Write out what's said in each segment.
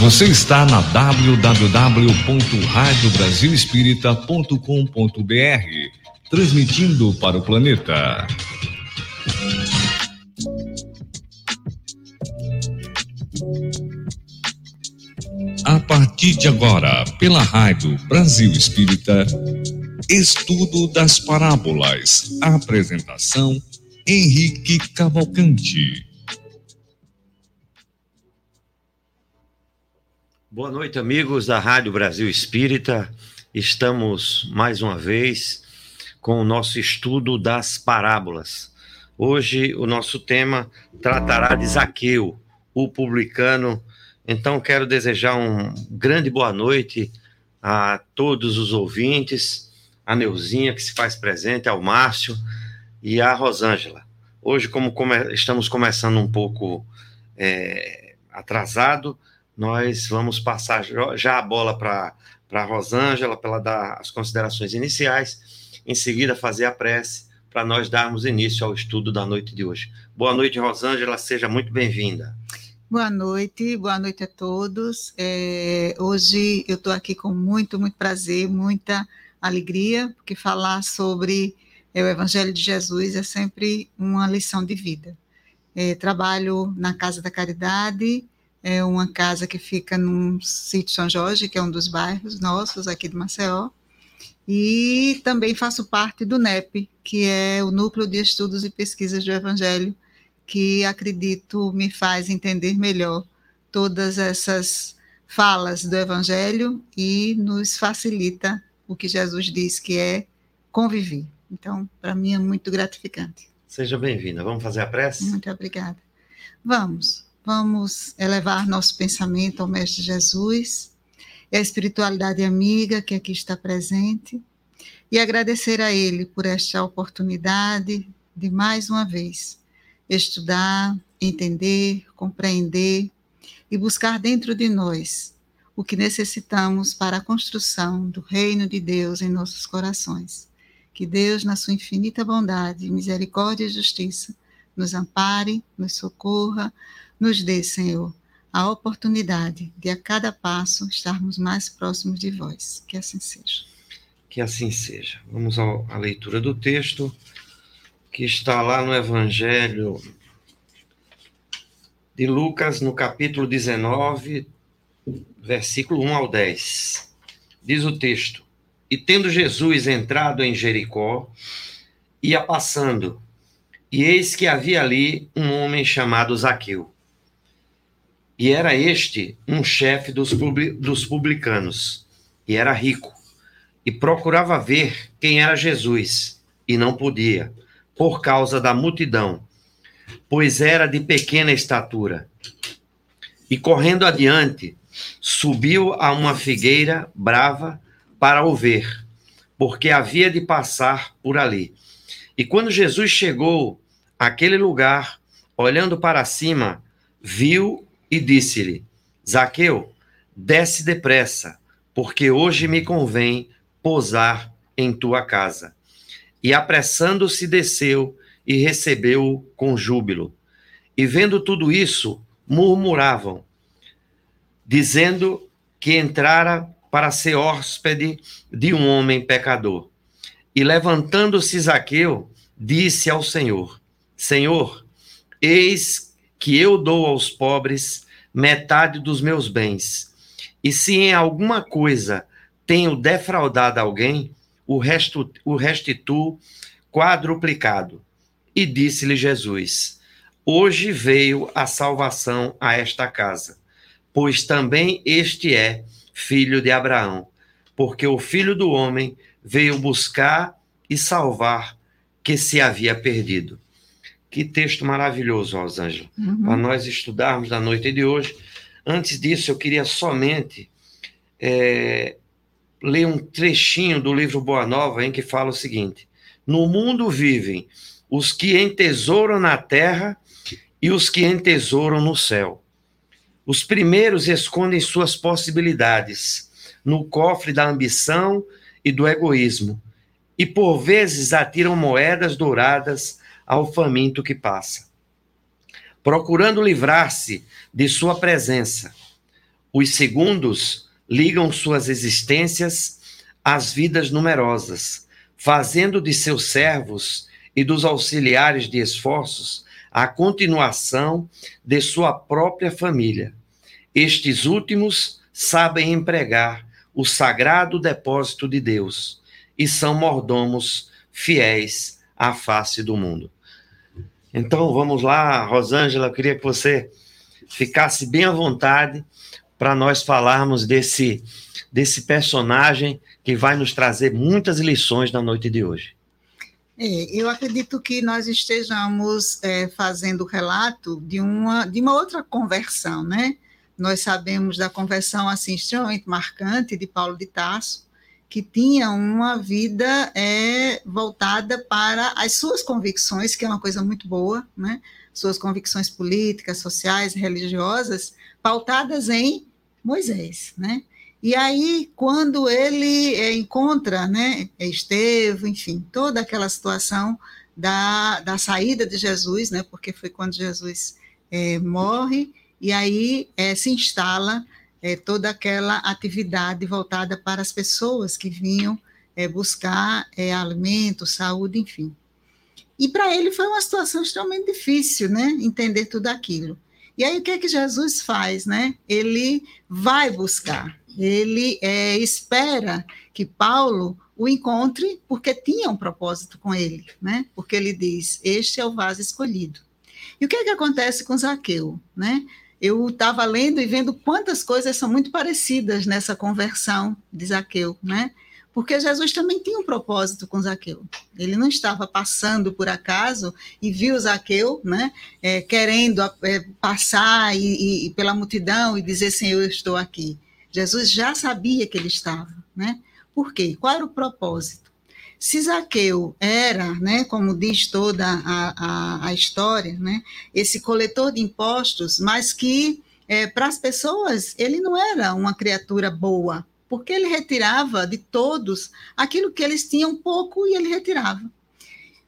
Você está na www.radiobrasilespírita.com.br, transmitindo para o planeta. A partir de agora, pela Rádio Brasil Espírita, Estudo das Parábolas. Apresentação: Henrique Cavalcante. Boa noite, amigos da Rádio Brasil Espírita. Estamos mais uma vez com o nosso estudo das parábolas. Hoje o nosso tema tratará de Zaqueu, o publicano. Então quero desejar um grande boa noite a todos os ouvintes, a Neuzinha que se faz presente, ao Márcio e a Rosângela. Hoje, como come estamos começando um pouco é, atrasado, nós vamos passar já a bola para a Rosângela, para ela dar as considerações iniciais, em seguida fazer a prece, para nós darmos início ao estudo da noite de hoje. Boa noite, Rosângela, seja muito bem-vinda. Boa noite, boa noite a todos. É, hoje eu estou aqui com muito, muito prazer, muita alegria, porque falar sobre é, o Evangelho de Jesus é sempre uma lição de vida. É, trabalho na Casa da Caridade, é uma casa que fica num sítio São Jorge, que é um dos bairros nossos aqui de Maceió. E também faço parte do NEP, que é o Núcleo de Estudos e Pesquisas do Evangelho, que acredito me faz entender melhor todas essas falas do Evangelho e nos facilita o que Jesus diz que é conviver. Então, para mim é muito gratificante. Seja bem-vinda. Vamos fazer a prece? Muito obrigada. Vamos. Vamos elevar nosso pensamento ao Mestre Jesus e à espiritualidade amiga que aqui está presente e agradecer a Ele por esta oportunidade de mais uma vez estudar, entender, compreender e buscar dentro de nós o que necessitamos para a construção do reino de Deus em nossos corações. Que Deus, na sua infinita bondade, misericórdia e justiça, nos ampare, nos socorra, nos dê, Senhor, a oportunidade de a cada passo estarmos mais próximos de vós. Que assim seja. Que assim seja. Vamos à leitura do texto que está lá no Evangelho de Lucas, no capítulo 19, versículo 1 ao 10. Diz o texto: E tendo Jesus entrado em Jericó, ia passando, e eis que havia ali um homem chamado Zaqueu e era este um chefe dos, dos publicanos, e era rico, e procurava ver quem era Jesus, e não podia, por causa da multidão, pois era de pequena estatura. E correndo adiante, subiu a uma figueira brava para o ver, porque havia de passar por ali. E quando Jesus chegou àquele lugar, olhando para cima, viu e disse-lhe: Zaqueu, desce depressa, porque hoje me convém pousar em tua casa. E apressando-se desceu e recebeu-o com júbilo. E vendo tudo isso, murmuravam, dizendo que entrara para ser hóspede de um homem pecador. E levantando-se Zaqueu, disse ao Senhor: Senhor, eis que eu dou aos pobres metade dos meus bens. E se em alguma coisa tenho defraudado alguém, o, resto, o restituo quadruplicado. E disse-lhe Jesus: Hoje veio a salvação a esta casa, pois também este é filho de Abraão, porque o filho do homem veio buscar e salvar que se havia perdido. Que texto maravilhoso, Rosângela, uhum. para nós estudarmos na noite de hoje. Antes disso, eu queria somente é, ler um trechinho do livro Boa Nova, em que fala o seguinte: No mundo vivem os que entesouram na terra e os que entesouram no céu. Os primeiros escondem suas possibilidades no cofre da ambição e do egoísmo, e por vezes atiram moedas douradas ao faminto que passa, procurando livrar-se de sua presença. Os segundos ligam suas existências às vidas numerosas, fazendo de seus servos e dos auxiliares de esforços a continuação de sua própria família. Estes últimos sabem empregar o sagrado depósito de Deus e são mordomos fiéis à face do mundo. Então vamos lá, Rosângela, eu queria que você ficasse bem à vontade para nós falarmos desse, desse personagem que vai nos trazer muitas lições na noite de hoje. É, eu acredito que nós estejamos é, fazendo relato de uma, de uma outra conversão, né? Nós sabemos da conversão assim extremamente marcante de Paulo de Tarso, que tinha uma vida é, voltada para as suas convicções, que é uma coisa muito boa, né? Suas convicções políticas, sociais, religiosas, pautadas em Moisés, né? E aí, quando ele é, encontra, né, Estevão, enfim, toda aquela situação da, da saída de Jesus, né, porque foi quando Jesus é, morre, e aí é, se instala é, toda aquela atividade voltada para as pessoas que vinham é, buscar é, alimento, saúde, enfim. E para ele foi uma situação extremamente difícil, né? Entender tudo aquilo. E aí o que é que Jesus faz, né? Ele vai buscar, ele é, espera que Paulo o encontre, porque tinha um propósito com ele, né? Porque ele diz: Este é o vaso escolhido. E o que é que acontece com Zaqueu, né? Eu estava lendo e vendo quantas coisas são muito parecidas nessa conversão de Zaqueu, né? Porque Jesus também tinha um propósito com Zaqueu. Ele não estava passando por acaso e viu Zaqueu, né? É, querendo é, passar e, e, pela multidão e dizer, Senhor, eu estou aqui. Jesus já sabia que ele estava, né? Por quê? Qual era o propósito? Se Zaqueu era, né, como diz toda a, a, a história, né, esse coletor de impostos, mas que é, para as pessoas ele não era uma criatura boa, porque ele retirava de todos aquilo que eles tinham pouco e ele retirava.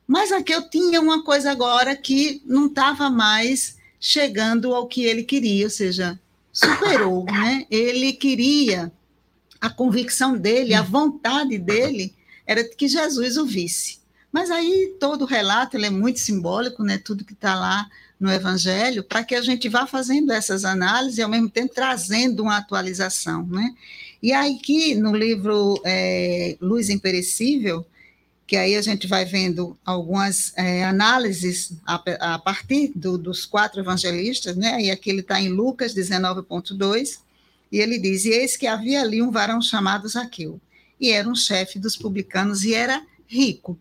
Mas Zaqueu tinha uma coisa agora que não estava mais chegando ao que ele queria, ou seja, superou, né? Ele queria a convicção dele, a vontade dele era que Jesus o visse. Mas aí todo o relato é muito simbólico, né? tudo que está lá no Evangelho, para que a gente vá fazendo essas análises e, ao mesmo tempo, trazendo uma atualização. Né? E aí, que no livro é, Luz Imperecível, que aí a gente vai vendo algumas é, análises a, a partir do, dos quatro evangelistas, né? e aqui ele está em Lucas 19,2, e ele diz: E eis que havia ali um varão chamado Zaqueu e era um chefe dos publicanos e era rico.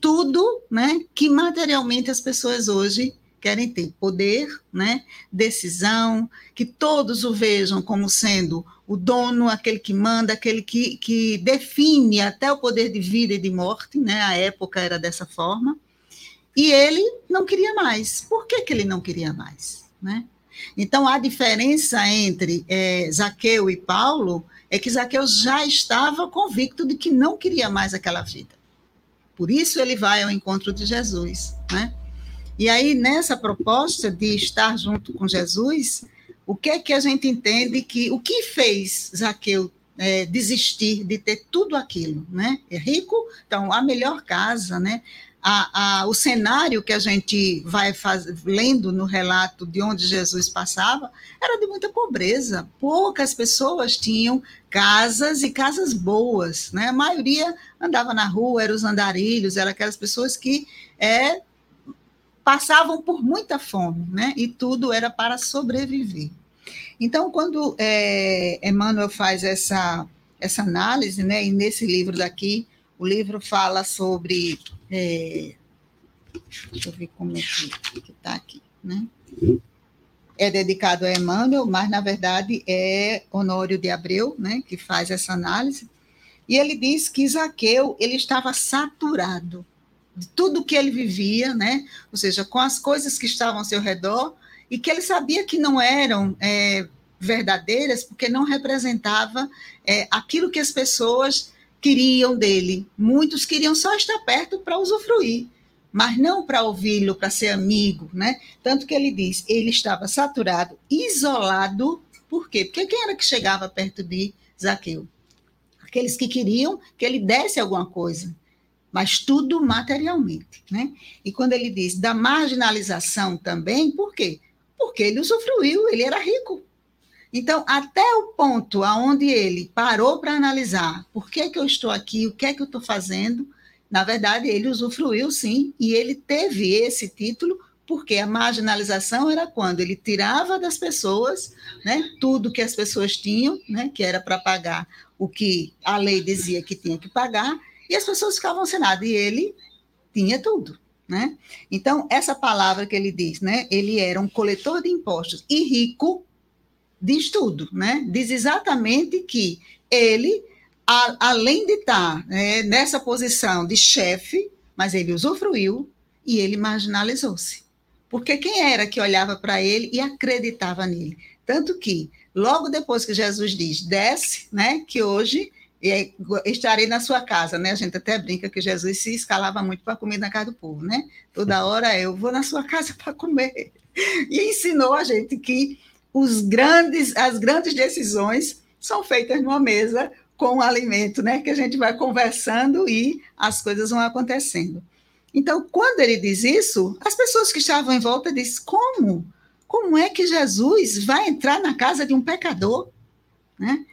Tudo né, que materialmente as pessoas hoje querem ter: poder, né, decisão, que todos o vejam como sendo o dono, aquele que manda, aquele que, que define até o poder de vida e de morte, né? A época era dessa forma. E ele não queria mais. Por que, que ele não queria mais? Né? Então, a diferença entre é, Zaqueu e Paulo é que Zaqueu já estava convicto de que não queria mais aquela vida. Por isso ele vai ao encontro de Jesus, né? E aí nessa proposta de estar junto com Jesus, o que é que a gente entende que o que fez Zaqueu é, desistir de ter tudo aquilo, né? É rico, então a melhor casa, né? A, a, o cenário que a gente vai faz, lendo no relato de onde Jesus passava era de muita pobreza. Poucas pessoas tinham casas e casas boas. Né? A maioria andava na rua, eram os andarilhos, eram aquelas pessoas que é, passavam por muita fome, né? e tudo era para sobreviver. Então, quando é, Emmanuel faz essa, essa análise, né, e nesse livro daqui, o livro fala sobre é, deixa eu ver como é que está aqui, né? É dedicado a Emmanuel, mas na verdade é Honório de Abreu, né, que faz essa análise. E ele diz que Zaqueu ele estava saturado de tudo que ele vivia, né? Ou seja, com as coisas que estavam ao seu redor e que ele sabia que não eram é, verdadeiras porque não representava é, aquilo que as pessoas queriam dele. Muitos queriam só estar perto para usufruir, mas não para ouvi-lo, para ser amigo, né? Tanto que ele diz, ele estava saturado, isolado Por quê? Porque quem era que chegava perto de Zaqueu? Aqueles que queriam que ele desse alguma coisa, mas tudo materialmente, né? E quando ele diz da marginalização também, por quê? Porque ele usufruiu, ele era rico. Então, até o ponto aonde ele parou para analisar por que, que eu estou aqui, o que é que eu estou fazendo, na verdade, ele usufruiu sim, e ele teve esse título porque a marginalização era quando ele tirava das pessoas né, tudo que as pessoas tinham, né, que era para pagar o que a lei dizia que tinha que pagar, e as pessoas ficavam sem nada, e ele tinha tudo. Né? Então, essa palavra que ele diz, né, ele era um coletor de impostos e rico, diz tudo, né? diz exatamente que ele, a, além de estar né, nessa posição de chefe, mas ele usufruiu e ele marginalizou-se. Porque quem era que olhava para ele e acreditava nele? Tanto que, logo depois que Jesus diz, desce, né, que hoje estarei na sua casa, né? A gente até brinca que Jesus se escalava muito para comer na casa do povo, né? Toda hora eu vou na sua casa para comer. E ensinou a gente que os grandes, as grandes decisões são feitas numa mesa com o alimento, né? Que a gente vai conversando e as coisas vão acontecendo. Então, quando ele diz isso, as pessoas que estavam em volta dizem: como? Como é que Jesus vai entrar na casa de um pecador? Né?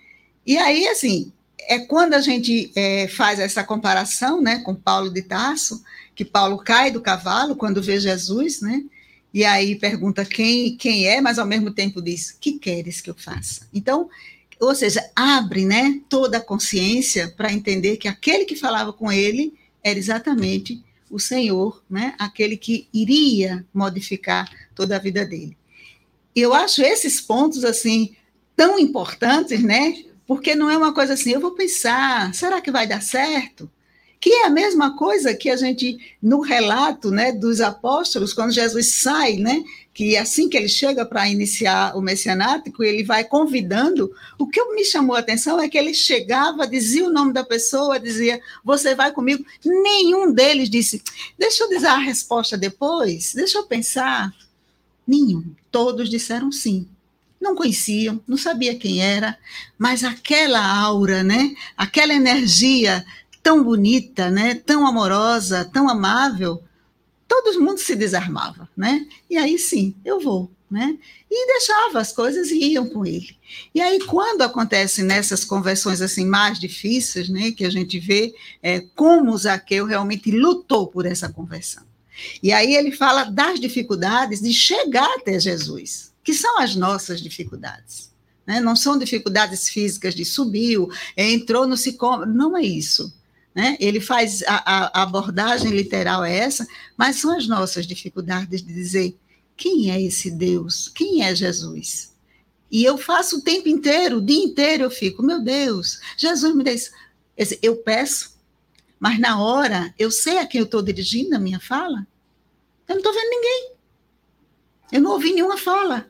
E aí, assim, é quando a gente é, faz essa comparação né, com Paulo de Tarso, que Paulo cai do cavalo quando vê Jesus, né? E aí pergunta quem, quem é, mas ao mesmo tempo diz: que queres que eu faça? Então, ou seja, abre né, toda a consciência para entender que aquele que falava com ele era exatamente o Senhor, né? aquele que iria modificar toda a vida dele. E eu acho esses pontos assim tão importantes, né? Porque não é uma coisa assim, eu vou pensar, será que vai dar certo? Que é a mesma coisa que a gente, no relato né, dos apóstolos, quando Jesus sai, né, que assim que ele chega para iniciar o messianático, ele vai convidando. O que me chamou a atenção é que ele chegava, dizia o nome da pessoa, dizia, você vai comigo. Nenhum deles disse, deixa eu dizer a resposta depois, deixa eu pensar. Nenhum. Todos disseram sim não conheciam, não sabia quem era, mas aquela aura, né? Aquela energia tão bonita, né? tão amorosa, tão amável, todo mundo se desarmava, né? E aí sim, eu vou, né? E deixava as coisas e iam com ele. E aí quando acontecem nessas conversões assim mais difíceis, né, que a gente vê é, como Zaqueu realmente lutou por essa conversão. E aí ele fala das dificuldades de chegar até Jesus, que são as nossas dificuldades. Né? Não são dificuldades físicas de subiu, entrou no sicômoro, não é isso. Né? Ele faz a, a, abordagem literal é essa, mas são as nossas dificuldades de dizer quem é esse Deus, quem é Jesus. E eu faço o tempo inteiro, o dia inteiro eu fico, meu Deus, Jesus me diz, eu peço, mas na hora eu sei a quem eu estou dirigindo a minha fala. Eu não estou vendo ninguém. Eu não ouvi nenhuma fala.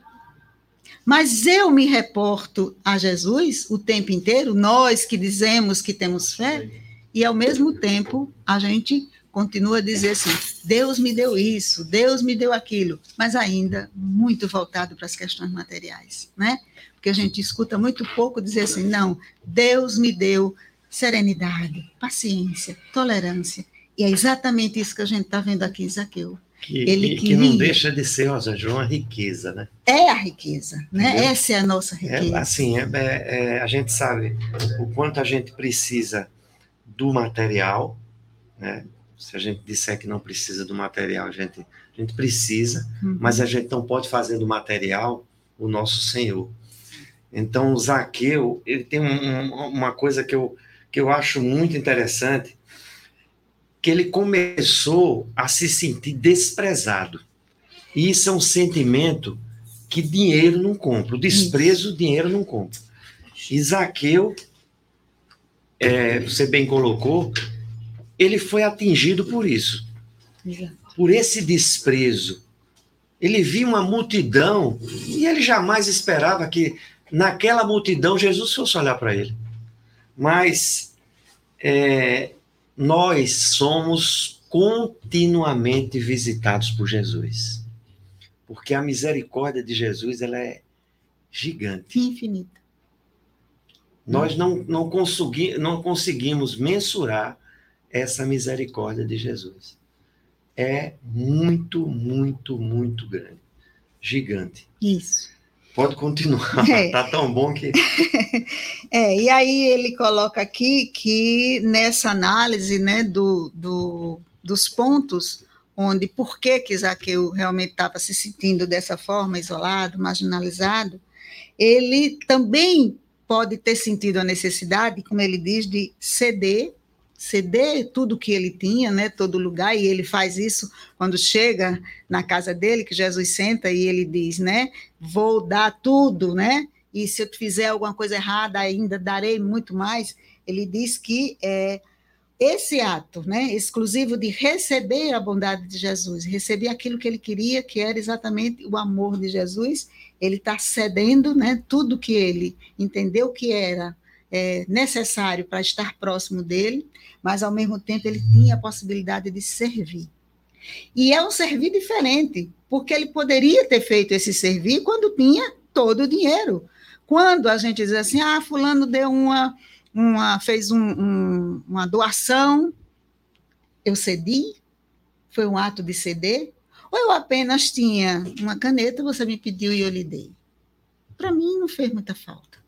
Mas eu me reporto a Jesus o tempo inteiro, nós que dizemos que temos fé, e ao mesmo tempo a gente continua a dizer assim: Deus me deu isso, Deus me deu aquilo, mas ainda muito voltado para as questões materiais, né? Porque a gente escuta muito pouco dizer assim: não, Deus me deu serenidade, paciência, tolerância. E é exatamente isso que a gente está vendo aqui em Zaqueu. Que, Ele que, que não deixa de ser, Rosa João, a riqueza, né? É a riqueza, né? Entendeu? Essa é a nossa é, riqueza. É, assim, é, é, a gente sabe o quanto a gente precisa do material, né? Se a gente disser que não precisa do material, a gente, a gente precisa, uhum. mas a gente não pode fazer do material o nosso Senhor. Então, o Zaqueu, ele tem um, uma coisa que eu, que eu acho muito interessante, que ele começou a se sentir desprezado. E isso é um sentimento que dinheiro não compra. O desprezo, o dinheiro não compra. E Zaqueu é, você bem colocou, ele foi atingido por isso, por esse desprezo. Ele viu uma multidão e ele jamais esperava que naquela multidão Jesus fosse olhar para ele. Mas é, nós somos continuamente visitados por Jesus, porque a misericórdia de Jesus ela é gigante. Infinita. Nós não, não, consegui, não conseguimos mensurar essa misericórdia de Jesus. É muito, muito, muito grande. Gigante. Isso. Pode continuar, é. tá tão bom que. é, e aí ele coloca aqui que nessa análise né, do, do, dos pontos onde por que, que Zaqueu realmente estava se sentindo dessa forma, isolado, marginalizado, ele também pode ter sentido a necessidade, como ele diz, de ceder, ceder tudo que ele tinha, né, todo lugar, e ele faz isso quando chega na casa dele, que Jesus senta e ele diz, né, vou dar tudo, né, e se eu fizer alguma coisa errada ainda darei muito mais. Ele diz que é esse ato, né, exclusivo de receber a bondade de Jesus, receber aquilo que ele queria, que era exatamente o amor de Jesus, ele está cedendo, né, tudo que ele entendeu que era é, necessário para estar próximo dele, mas ao mesmo tempo ele tinha a possibilidade de servir. E é um servir diferente, porque ele poderia ter feito esse servir quando tinha todo o dinheiro. Quando a gente diz assim, ah, fulano deu uma uma, fez um, um, uma doação, eu cedi, foi um ato de ceder, ou eu apenas tinha uma caneta, você me pediu e eu lhe dei. Para mim não fez muita falta.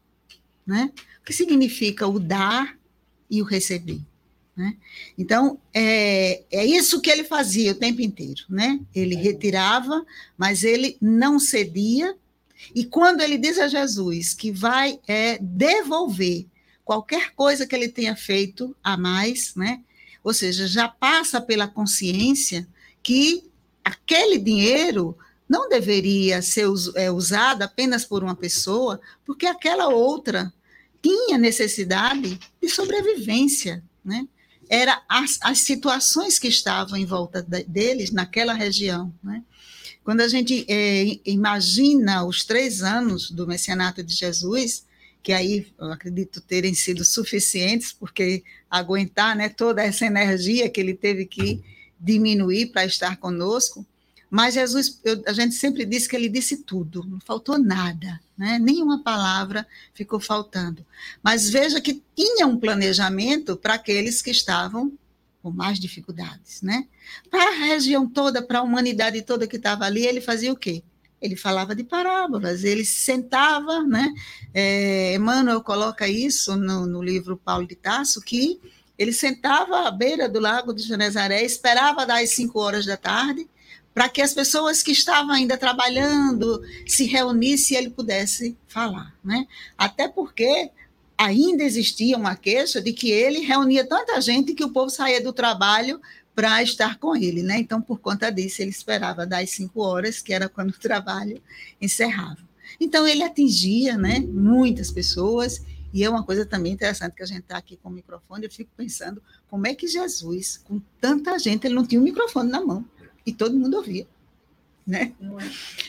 Né? O que significa o dar e o receber? Né? Então, é, é isso que ele fazia o tempo inteiro. Né? Ele retirava, mas ele não cedia. E quando ele diz a Jesus que vai é, devolver qualquer coisa que ele tenha feito a mais, né? Ou seja, já passa pela consciência que aquele dinheiro não deveria ser é, usado apenas por uma pessoa, porque aquela outra tinha necessidade de sobrevivência, né? Era as, as situações que estavam em volta de, deles naquela região, né? Quando a gente é, imagina os três anos do messianato de Jesus, que aí eu acredito terem sido suficientes, porque aguentar né, toda essa energia que ele teve que diminuir para estar conosco. Mas Jesus, eu, a gente sempre disse que ele disse tudo, não faltou nada, né? nenhuma palavra ficou faltando. Mas veja que tinha um planejamento para aqueles que estavam com mais dificuldades. Né? Para a região toda, para a humanidade toda que estava ali, ele fazia o quê? ele falava de parábolas, ele sentava, né? É, Emmanuel coloca isso no, no, livro Paulo de Tasso, que ele sentava à beira do lago de Genezaré, esperava das cinco horas da tarde, para que as pessoas que estavam ainda trabalhando se reunissem e ele pudesse falar, né? Até porque ainda existia uma queixa de que ele reunia tanta gente que o povo saía do trabalho para estar com ele, né? Então, por conta disso, ele esperava das cinco horas, que era quando o trabalho encerrava. Então, ele atingia, né, muitas pessoas, e é uma coisa também interessante que a gente está aqui com o microfone, eu fico pensando como é que Jesus, com tanta gente, ele não tinha um microfone na mão, e todo mundo ouvia, né?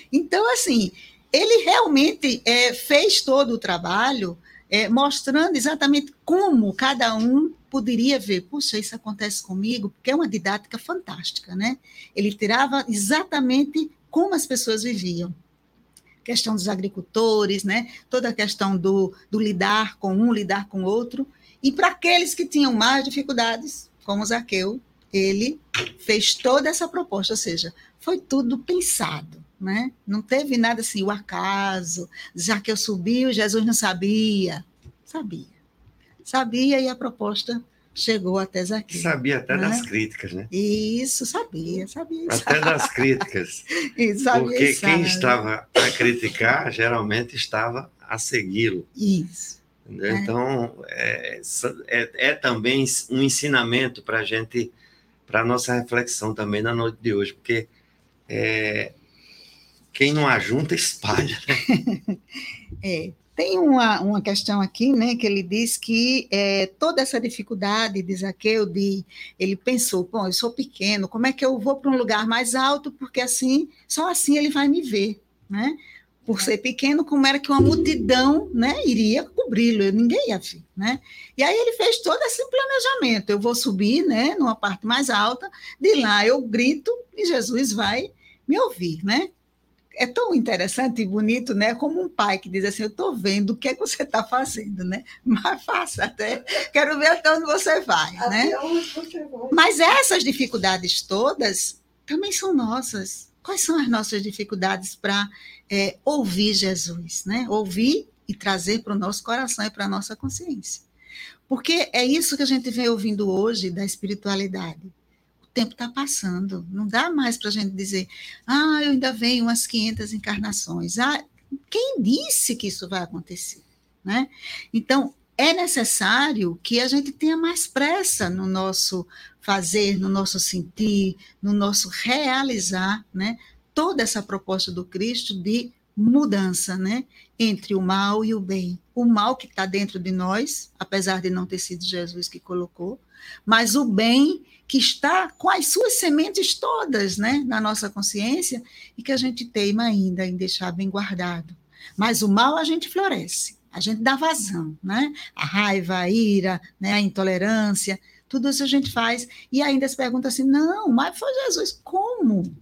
Então, assim, ele realmente é, fez todo o trabalho é, mostrando exatamente como cada um poderia ver, puxa, isso acontece comigo, porque é uma didática fantástica, né? Ele tirava exatamente como as pessoas viviam. Questão dos agricultores, né? Toda a questão do, do lidar com um, lidar com outro. E para aqueles que tinham mais dificuldades, como Zaqueu, ele fez toda essa proposta, ou seja, foi tudo pensado, né? Não teve nada assim, o acaso, Zaqueu subiu, Jesus não sabia. Sabia sabia e a proposta chegou até Zaqueu. Sabia até né? das críticas, né? Isso, sabia, sabia. Até sabe. das críticas. Isso, sabia, Porque quem estava a criticar, geralmente estava a segui-lo. Isso. É. Então, é, é, é, também um ensinamento para a gente, para a nossa reflexão também na noite de hoje, porque é, quem não ajunta, espalha. Né? é, tem uma, uma questão aqui, né, que ele diz que é, toda essa dificuldade de Zaqueu, de, ele pensou, bom, eu sou pequeno, como é que eu vou para um lugar mais alto, porque assim, só assim ele vai me ver, né? Por ser pequeno, como era que uma multidão, né, iria cobri-lo, ninguém ia ver, né? E aí ele fez todo esse planejamento, eu vou subir, né, numa parte mais alta, de lá eu grito e Jesus vai me ouvir, né? É tão interessante e bonito, né? Como um pai que diz assim: Eu estou vendo o que é que você está fazendo, né? Mas faça até, quero ver até onde você vai, até né? Você vai. Mas essas dificuldades todas também são nossas. Quais são as nossas dificuldades para é, ouvir Jesus, né? Ouvir e trazer para o nosso coração e para a nossa consciência. Porque é isso que a gente vem ouvindo hoje da espiritualidade tempo está passando. Não dá mais para a gente dizer, ah, eu ainda venho umas 500 encarnações. Ah, quem disse que isso vai acontecer? Né? Então, é necessário que a gente tenha mais pressa no nosso fazer, no nosso sentir, no nosso realizar, né? Toda essa proposta do Cristo de mudança, né? Entre o mal e o bem. O mal que está dentro de nós, apesar de não ter sido Jesus que colocou, mas o bem que está com as suas sementes todas né, na nossa consciência e que a gente teima ainda em deixar bem guardado. Mas o mal a gente floresce, a gente dá vazão, né? A raiva, a ira, né, a intolerância, tudo isso a gente faz e ainda se pergunta assim: não, mas foi Jesus, como?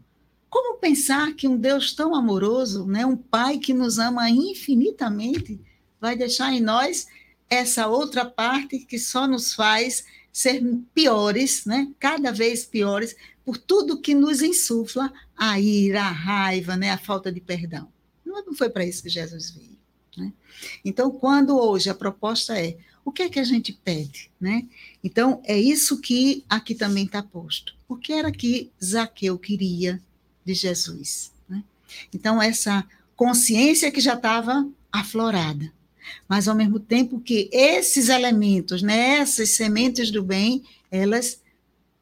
Como pensar que um Deus tão amoroso, né, um Pai que nos ama infinitamente, vai deixar em nós essa outra parte que só nos faz ser piores, né? cada vez piores, por tudo que nos insufla a ira, a raiva, né? a falta de perdão. Não foi para isso que Jesus veio. Né? Então, quando hoje a proposta é o que é que a gente pede? Né? Então, é isso que aqui também está posto. O que era que Zaqueu queria de Jesus? Né? Então, essa consciência que já estava aflorada mas ao mesmo tempo que esses elementos, né, essas sementes do bem, elas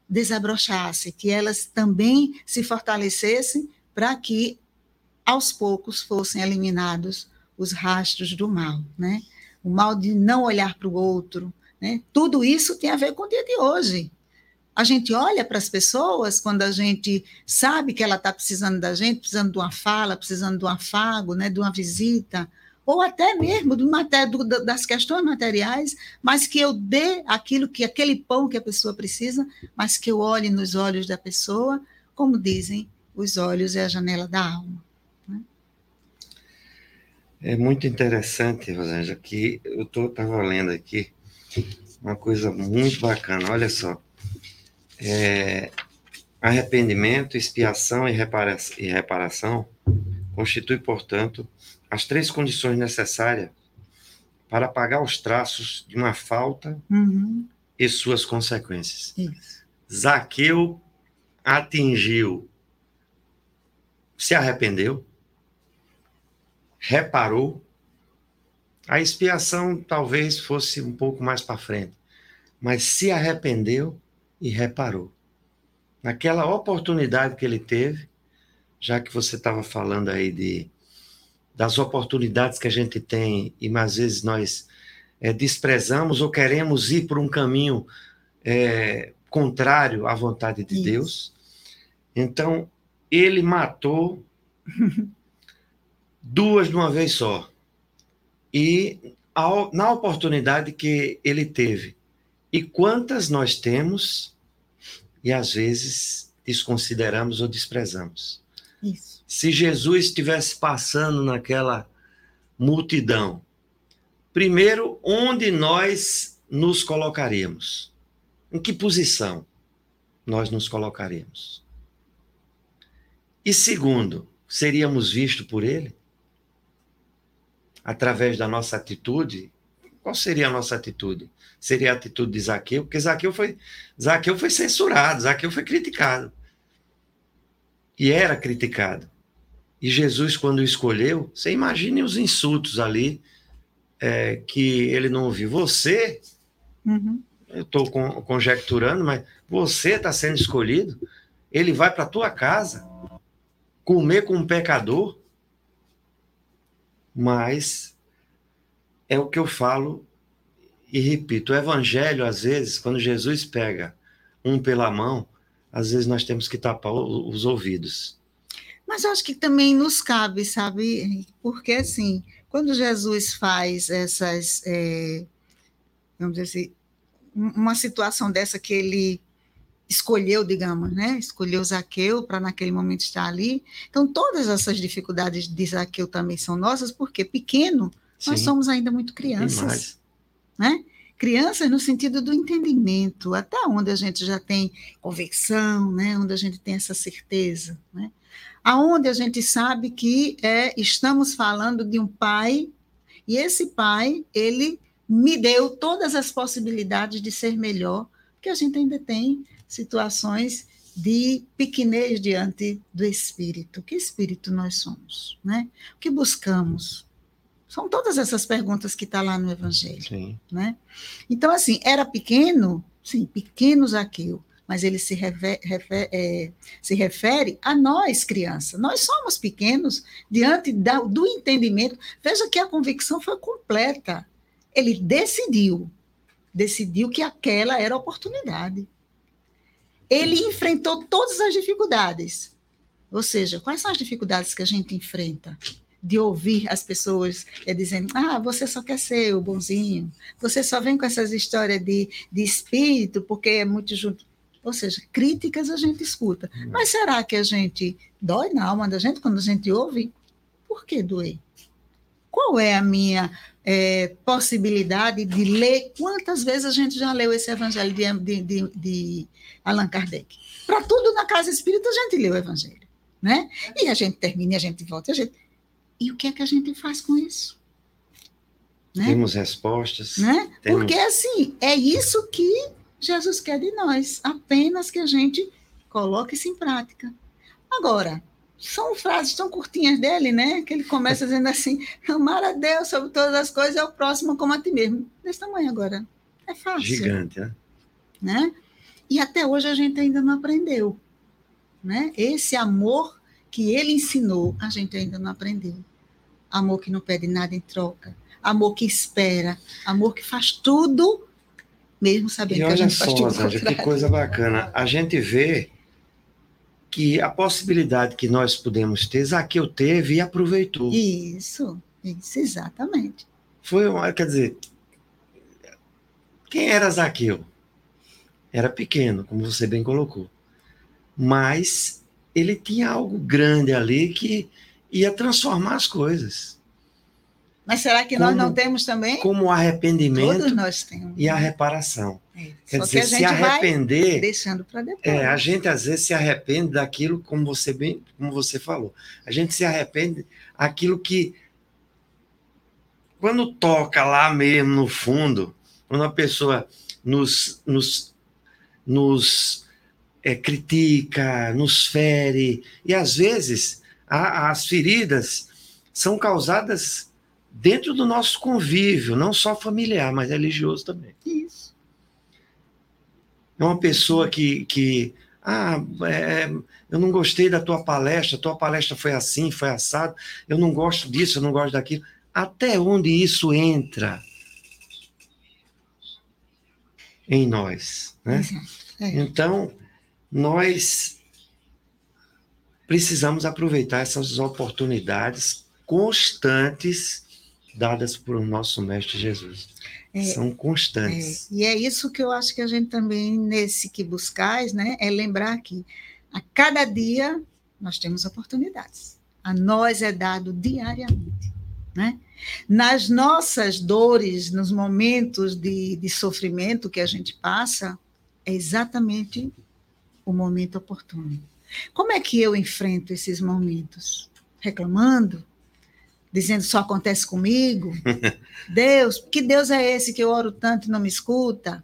desabrochassem, que elas também se fortalecessem para que aos poucos fossem eliminados os rastros do mal, né? O mal de não olhar para o outro, né? Tudo isso tem a ver com o dia de hoje. A gente olha para as pessoas quando a gente sabe que ela está precisando da gente, precisando de uma fala, precisando de um afago, né, de uma visita, ou até mesmo do, do, das questões materiais, mas que eu dê aquilo que aquele pão que a pessoa precisa, mas que eu olhe nos olhos da pessoa, como dizem, os olhos é a janela da alma. Né? É muito interessante, Rosângela, que eu estava lendo aqui uma coisa muito bacana. Olha só, é, arrependimento, expiação e, repara e reparação constitui, portanto, as três condições necessárias para pagar os traços de uma falta uhum. e suas consequências. Isso. Zaqueu atingiu, se arrependeu, reparou. A expiação talvez fosse um pouco mais para frente, mas se arrependeu e reparou. Naquela oportunidade que ele teve, já que você estava falando aí de das oportunidades que a gente tem e às vezes nós é, desprezamos ou queremos ir por um caminho é, contrário à vontade de Isso. Deus. Então, ele matou duas de uma vez só. E ao, na oportunidade que ele teve. E quantas nós temos e às vezes desconsideramos ou desprezamos. Isso se Jesus estivesse passando naquela multidão, primeiro, onde nós nos colocaríamos? Em que posição nós nos colocaríamos? E segundo, seríamos vistos por ele? Através da nossa atitude? Qual seria a nossa atitude? Seria a atitude de Zaqueu? Porque Zaqueu foi, Zaqueu foi censurado, Zaqueu foi criticado. E era criticado. E Jesus, quando o escolheu, você imagine os insultos ali é, que ele não ouviu. Você, uhum. eu estou conjecturando, mas você está sendo escolhido. Ele vai para a tua casa comer com um pecador. Mas é o que eu falo e repito: o evangelho, às vezes, quando Jesus pega um pela mão, às vezes nós temos que tapar os ouvidos mas acho que também nos cabe, sabe? Porque, assim, quando Jesus faz essas, é, vamos dizer assim, uma situação dessa que ele escolheu, digamos, né? Escolheu Zaqueu para naquele momento estar ali. Então, todas essas dificuldades de Zaqueu também são nossas, porque pequeno, Sim. nós somos ainda muito crianças. Né? Crianças no sentido do entendimento, até onde a gente já tem convicção, né? onde a gente tem essa certeza. Né? Aonde a gente sabe que é, estamos falando de um pai, e esse pai, ele me deu todas as possibilidades de ser melhor, que a gente ainda tem situações de pequenez diante do Espírito. Que Espírito nós somos? Né? O que buscamos? São todas essas perguntas que está lá no Evangelho. Sim. Né? Então, assim, era pequeno? Sim, pequeno Zaqueu, mas ele se, refer, refer, é, se refere a nós, criança. Nós somos pequenos diante da, do entendimento. Veja que a convicção foi completa. Ele decidiu, decidiu que aquela era a oportunidade ele enfrentou todas as dificuldades. Ou seja, quais são as dificuldades que a gente enfrenta? De ouvir as pessoas é, dizendo: ah, você só quer ser o bonzinho, você só vem com essas histórias de, de espírito, porque é muito junto. Ou seja, críticas a gente escuta. Hum. Mas será que a gente dói na alma da gente quando a gente ouve? Por que doer? Qual é a minha é, possibilidade de ler? Quantas vezes a gente já leu esse evangelho de, de, de Allan Kardec? Para tudo na casa espírita a gente lê o evangelho. Né? E a gente termina, e a gente volta. A gente... E o que é que a gente faz com isso? Né? Temos respostas. Né? Temos... Porque, assim, é isso que Jesus quer de nós. Apenas que a gente coloque isso em prática. Agora, são frases tão curtinhas dele, né? Que ele começa dizendo assim: amar a Deus sobre todas as coisas é o próximo como a ti mesmo. Desse tamanho agora. É fácil. Gigante, né? né? E até hoje a gente ainda não aprendeu. Né? Esse amor que ele ensinou, a gente ainda não aprendeu. Amor que não pede nada em troca. Amor que espera. Amor que faz tudo, mesmo sabendo e que a gente só, faz tudo. Só, que coisa bacana. A gente vê que a possibilidade que nós pudemos ter, Zaqueu teve e aproveitou. Isso, isso, exatamente. Foi, quer dizer, quem era Zaqueu? Era pequeno, como você bem colocou. Mas ele tinha algo grande ali que ia transformar as coisas. Mas será que como, nós não temos também? Como o arrependimento Todos nós temos. e a reparação. É. Quer Só dizer, que se arrepender. deixando para depois. É, a gente às vezes se arrepende daquilo, como você bem, como você falou. A gente se arrepende aquilo que quando toca lá mesmo no fundo, quando a pessoa nos, nos, nos é, critica, nos fere, e às vezes a, as feridas são causadas dentro do nosso convívio, não só familiar, mas religioso também. Isso. É uma pessoa que, que ah, é, eu não gostei da tua palestra, tua palestra foi assim, foi assado, eu não gosto disso, eu não gosto daquilo. Até onde isso entra em nós? Né? É. Então, nós precisamos aproveitar essas oportunidades constantes dadas por nosso Mestre Jesus. É, São constantes. É, e é isso que eu acho que a gente também, nesse que buscais, né, é lembrar que a cada dia nós temos oportunidades. A nós é dado diariamente. Né? Nas nossas dores, nos momentos de, de sofrimento que a gente passa, é exatamente o momento oportuno. Como é que eu enfrento esses momentos? Reclamando? Dizendo só acontece comigo. Deus, que Deus é esse que eu oro tanto e não me escuta?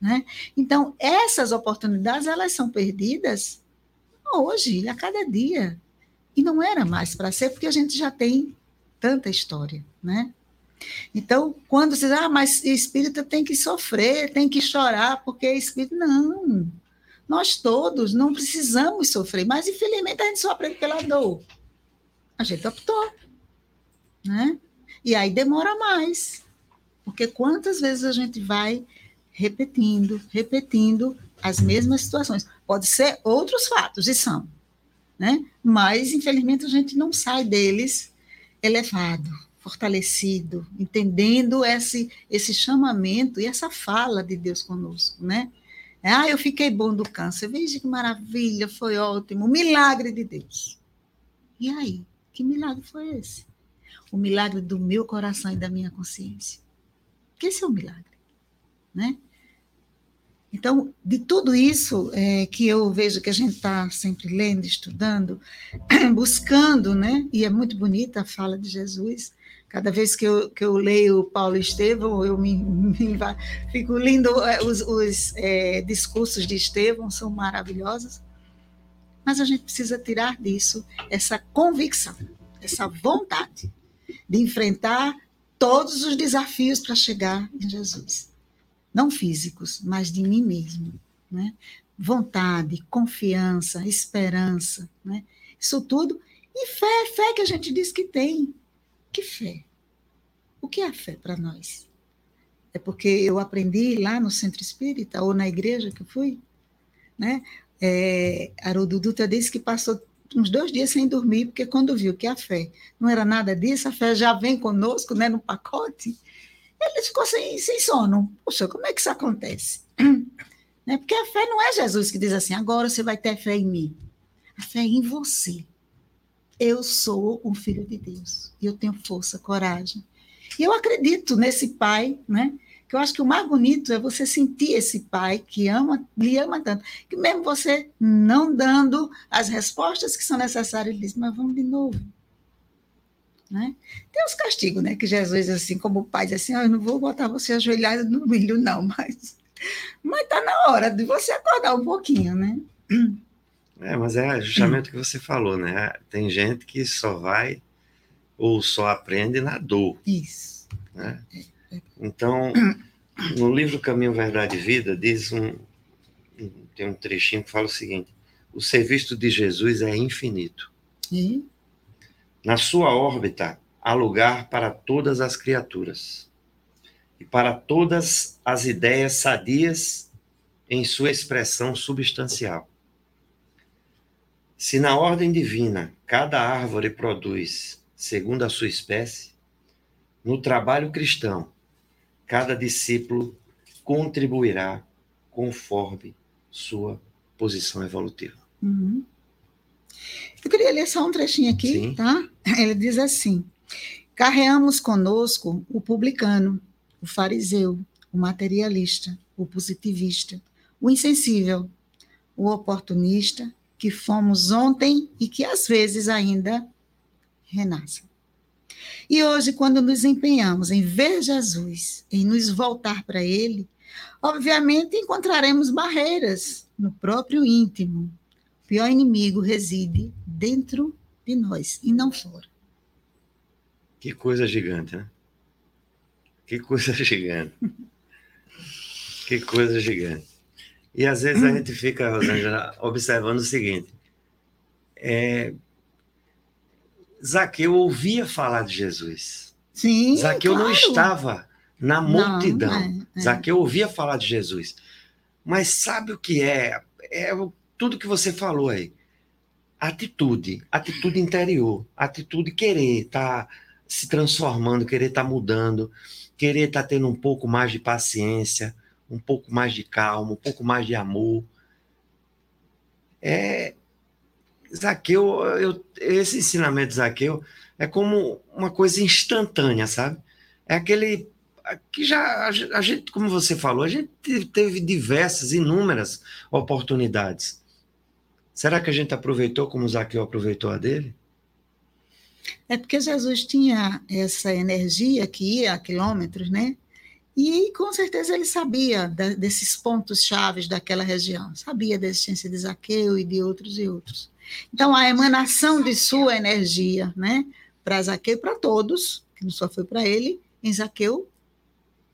Né? Então, essas oportunidades, elas são perdidas hoje, a cada dia. E não era mais para ser, porque a gente já tem tanta história, né? Então, quando você diz, ah, mas espírita tem que sofrer, tem que chorar, porque é espírito. Não. Nós todos não precisamos sofrer, mas infelizmente a gente sofre pela dor. A gente optou né? E aí demora mais, porque quantas vezes a gente vai repetindo, repetindo as mesmas situações. Pode ser outros fatos, e são, né? Mas, infelizmente, a gente não sai deles elevado, fortalecido, entendendo esse, esse chamamento e essa fala de Deus conosco, né? Ah, eu fiquei bom do câncer. Veja que maravilha, foi ótimo. Milagre de Deus. E aí? Que milagre foi esse? O milagre do meu coração e da minha consciência. Que esse é o milagre, né? Então, de tudo isso é, que eu vejo que a gente está sempre lendo, estudando, buscando, né? E é muito bonita a fala de Jesus. Cada vez que eu, que eu leio Paulo Estevão, eu me, me fico lindo. É, os, os é, discursos de Estevão são maravilhosos. Mas a gente precisa tirar disso essa convicção, essa vontade de enfrentar todos os desafios para chegar em Jesus não físicos, mas de mim mesmo, né? Vontade, confiança, esperança, né? Isso tudo e fé, fé que a gente diz que tem. Que fé? O que é fé para nós? É porque eu aprendi lá no centro espírita ou na igreja que eu fui, né? É, Haroldo Dutra disse que passou uns dois dias sem dormir, porque quando viu que a fé não era nada disso, a fé já vem conosco, né, no pacote, ele ficou sem, sem sono. Poxa, como é que isso acontece? Né? Porque a fé não é Jesus que diz assim, agora você vai ter fé em mim. A fé é em você. Eu sou um filho de Deus. E eu tenho força, coragem. E eu acredito nesse pai, né? Que eu acho que o mais bonito é você sentir esse pai que ama, lhe ama tanto, que mesmo você não dando as respostas que são necessárias, ele diz, mas vamos de novo. Né? Tem os castigos, né? Que Jesus, assim, como o pai, diz assim: oh, Eu não vou botar você ajoelhado no milho, não, mas mas está na hora de você acordar um pouquinho, né? É, mas é justamente o que você falou, né? Tem gente que só vai ou só aprende na dor. Isso. Né? É. Então, no livro Caminho, Verdade e Vida, diz um. Tem um trechinho que fala o seguinte: o serviço de Jesus é infinito. E? Na sua órbita há lugar para todas as criaturas e para todas as ideias sadias em sua expressão substancial. Se na ordem divina cada árvore produz segundo a sua espécie, no trabalho cristão, cada discípulo contribuirá conforme sua posição evolutiva. Uhum. Eu queria ler só um trechinho aqui, Sim. tá? Ele diz assim: Carreamos conosco o publicano, o fariseu, o materialista, o positivista, o insensível, o oportunista, que fomos ontem e que às vezes ainda renascem. E hoje, quando nos empenhamos em ver Jesus, em nos voltar para Ele, obviamente encontraremos barreiras no próprio íntimo, pior inimigo reside dentro de nós e não fora. Que coisa gigante, né? Que coisa gigante. que coisa gigante. E às vezes a gente fica, Rosângela, observando o seguinte: é, Zaqueu ouvia falar de Jesus. Sim. Zaqueu claro. não estava na multidão. Não, é, é. Zaqueu ouvia falar de Jesus. Mas sabe o que é? É o tudo que você falou aí. Atitude, atitude interior, atitude querer estar tá se transformando, querer estar tá mudando, querer estar tá tendo um pouco mais de paciência, um pouco mais de calma, um pouco mais de amor. É, Zaqueu, eu, esse ensinamento de Zaqueu é como uma coisa instantânea, sabe? É aquele que já a gente, como você falou, a gente teve diversas, inúmeras oportunidades Será que a gente aproveitou como Zaqueu aproveitou a dele? É porque Jesus tinha essa energia que ia a quilômetros, né? E com certeza ele sabia desses pontos chaves daquela região, sabia da existência de Zaqueu e de outros e outros. Então a emanação de sua energia, né, para Zaqueu e para todos, que não só foi para ele, em Zaqueu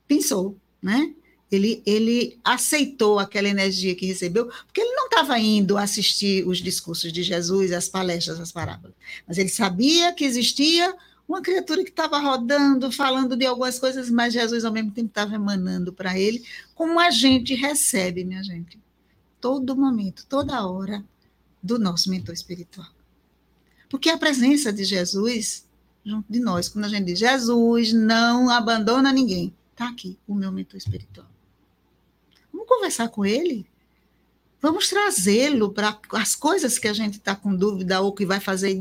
pensou, né? Ele, ele aceitou aquela energia que recebeu, porque ele não estava indo assistir os discursos de Jesus, as palestras, as parábolas, mas ele sabia que existia uma criatura que estava rodando, falando de algumas coisas, mas Jesus ao mesmo tempo estava emanando para ele, como a gente recebe, minha gente, todo momento, toda hora, do nosso mentor espiritual. Porque a presença de Jesus junto de nós, quando a gente diz Jesus não abandona ninguém, está aqui o meu mentor espiritual conversar com ele, Vamos trazê-lo para as coisas que a gente está com dúvida ou que vai fazer.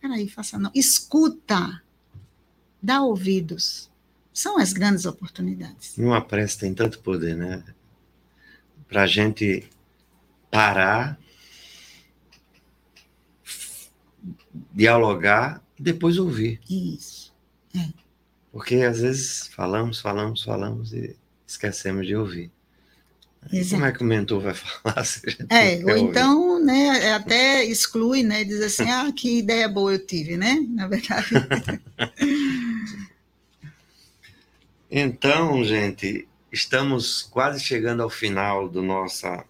Peraí, faça não. Escuta. Dá ouvidos. São as grandes oportunidades. Uma prece tem tanto poder, né? Para a gente parar, dialogar e depois ouvir. Isso. É. Porque às vezes falamos, falamos, falamos e esquecemos de ouvir. Como é que o mentor vai falar? É, ou então, né, até exclui, né, diz assim, ah, que ideia boa eu tive, né, na verdade. então, gente, estamos quase chegando ao final do nossa,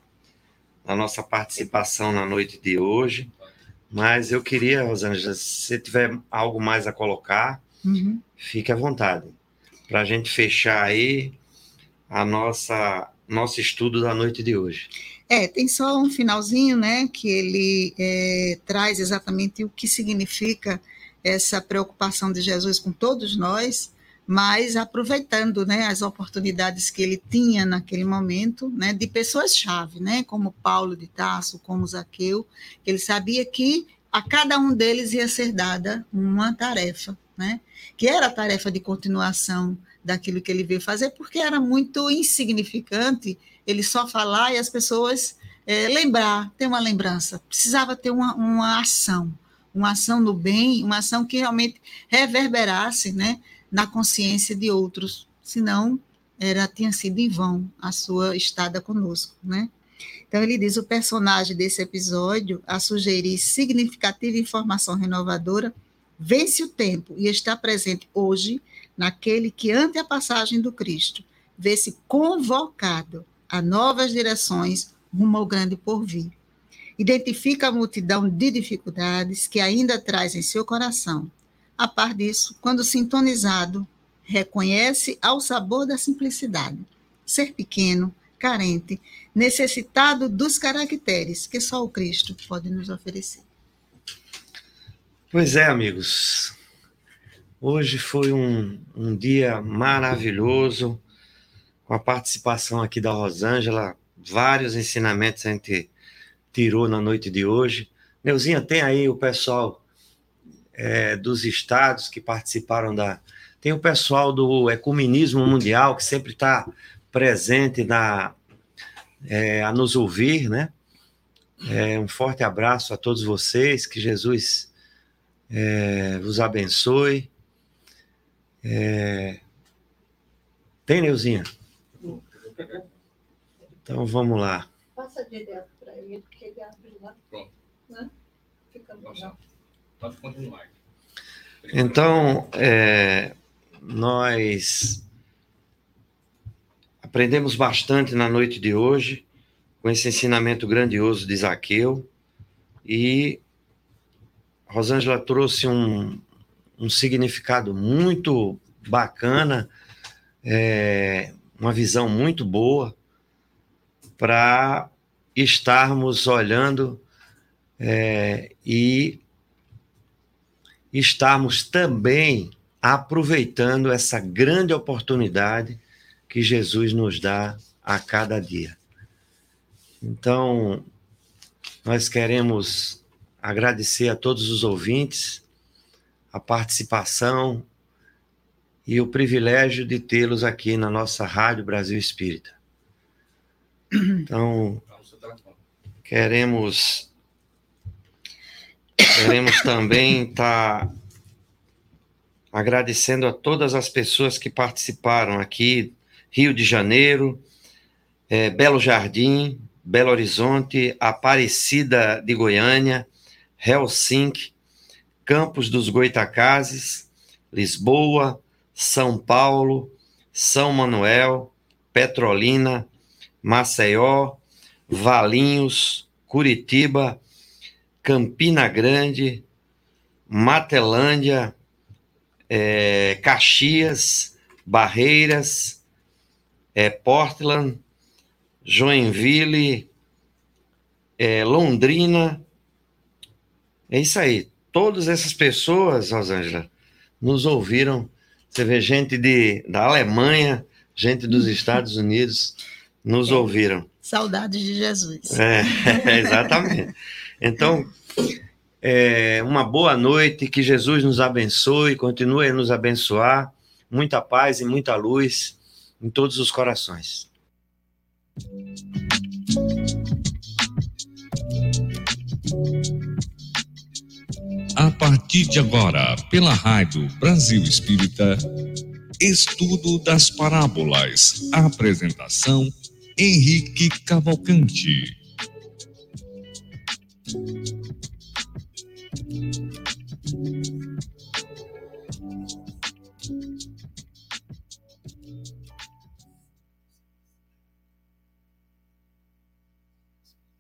da nossa participação na noite de hoje, mas eu queria, Rosângela, se você tiver algo mais a colocar, uhum. fique à vontade, para a gente fechar aí a nossa nosso estudo da noite de hoje. É, tem só um finalzinho, né, que ele é, traz exatamente o que significa essa preocupação de Jesus com todos nós, mas aproveitando, né, as oportunidades que ele tinha naquele momento, né, de pessoas-chave, né, como Paulo de Tarso, como Zaqueu, ele sabia que a cada um deles ia ser dada uma tarefa, né, que era a tarefa de continuação daquilo que ele veio fazer, porque era muito insignificante ele só falar e as pessoas é, lembrar, ter uma lembrança. Precisava ter uma, uma ação, uma ação no bem, uma ação que realmente reverberasse né, na consciência de outros, senão era tinha sido em vão a sua estada conosco, né? Então ele diz o personagem desse episódio a sugerir significativa informação renovadora vence o tempo e está presente hoje naquele que, ante a passagem do Cristo, vê-se convocado a novas direções rumo ao grande porvir. Identifica a multidão de dificuldades que ainda traz em seu coração. A par disso, quando sintonizado, reconhece ao sabor da simplicidade. Ser pequeno, carente, necessitado dos caracteres que só o Cristo pode nos oferecer. Pois é, amigos. Hoje foi um, um dia maravilhoso, com a participação aqui da Rosângela, vários ensinamentos a gente tirou na noite de hoje. Neuzinha, tem aí o pessoal é, dos estados que participaram da. Tem o pessoal do Ecumenismo Mundial, que sempre está presente na, é, a nos ouvir, né? É, um forte abraço a todos vocês, que Jesus é, vos abençoe. É... Tem, Neuzinha? Então vamos lá. Passa direto para ele, porque ele abre lá. Pronto. Né? Fica legal. Pode continuar. Então, é, nós aprendemos bastante na noite de hoje com esse ensinamento grandioso de Zaqueu e Rosângela trouxe um, um significado muito bacana, é, uma visão muito boa para estarmos olhando é, e estarmos também aproveitando essa grande oportunidade que Jesus nos dá a cada dia. Então, nós queremos agradecer a todos os ouvintes a participação e o privilégio de tê-los aqui na nossa Rádio Brasil Espírita. Então, queremos queremos também estar tá agradecendo a todas as pessoas que participaram aqui, Rio de Janeiro, é, Belo Jardim, Belo Horizonte, Aparecida de Goiânia, Helsinki, Campos dos Goitacazes, Lisboa, São Paulo, São Manuel, Petrolina, Maceió, Valinhos, Curitiba, Campina Grande, Matelândia, é, Caxias, Barreiras, é, Portland, Joinville, é, Londrina. É isso aí todas essas pessoas, Rosângela, nos ouviram. Você vê gente de, da Alemanha, gente dos Estados Unidos, nos é. ouviram. Saudades de Jesus. É, exatamente. Então, é, uma boa noite, que Jesus nos abençoe, continue a nos abençoar. Muita paz e muita luz em todos os corações. A partir de agora, pela Rádio Brasil Espírita, Estudo das Parábolas. Apresentação: Henrique Cavalcante. Thank you.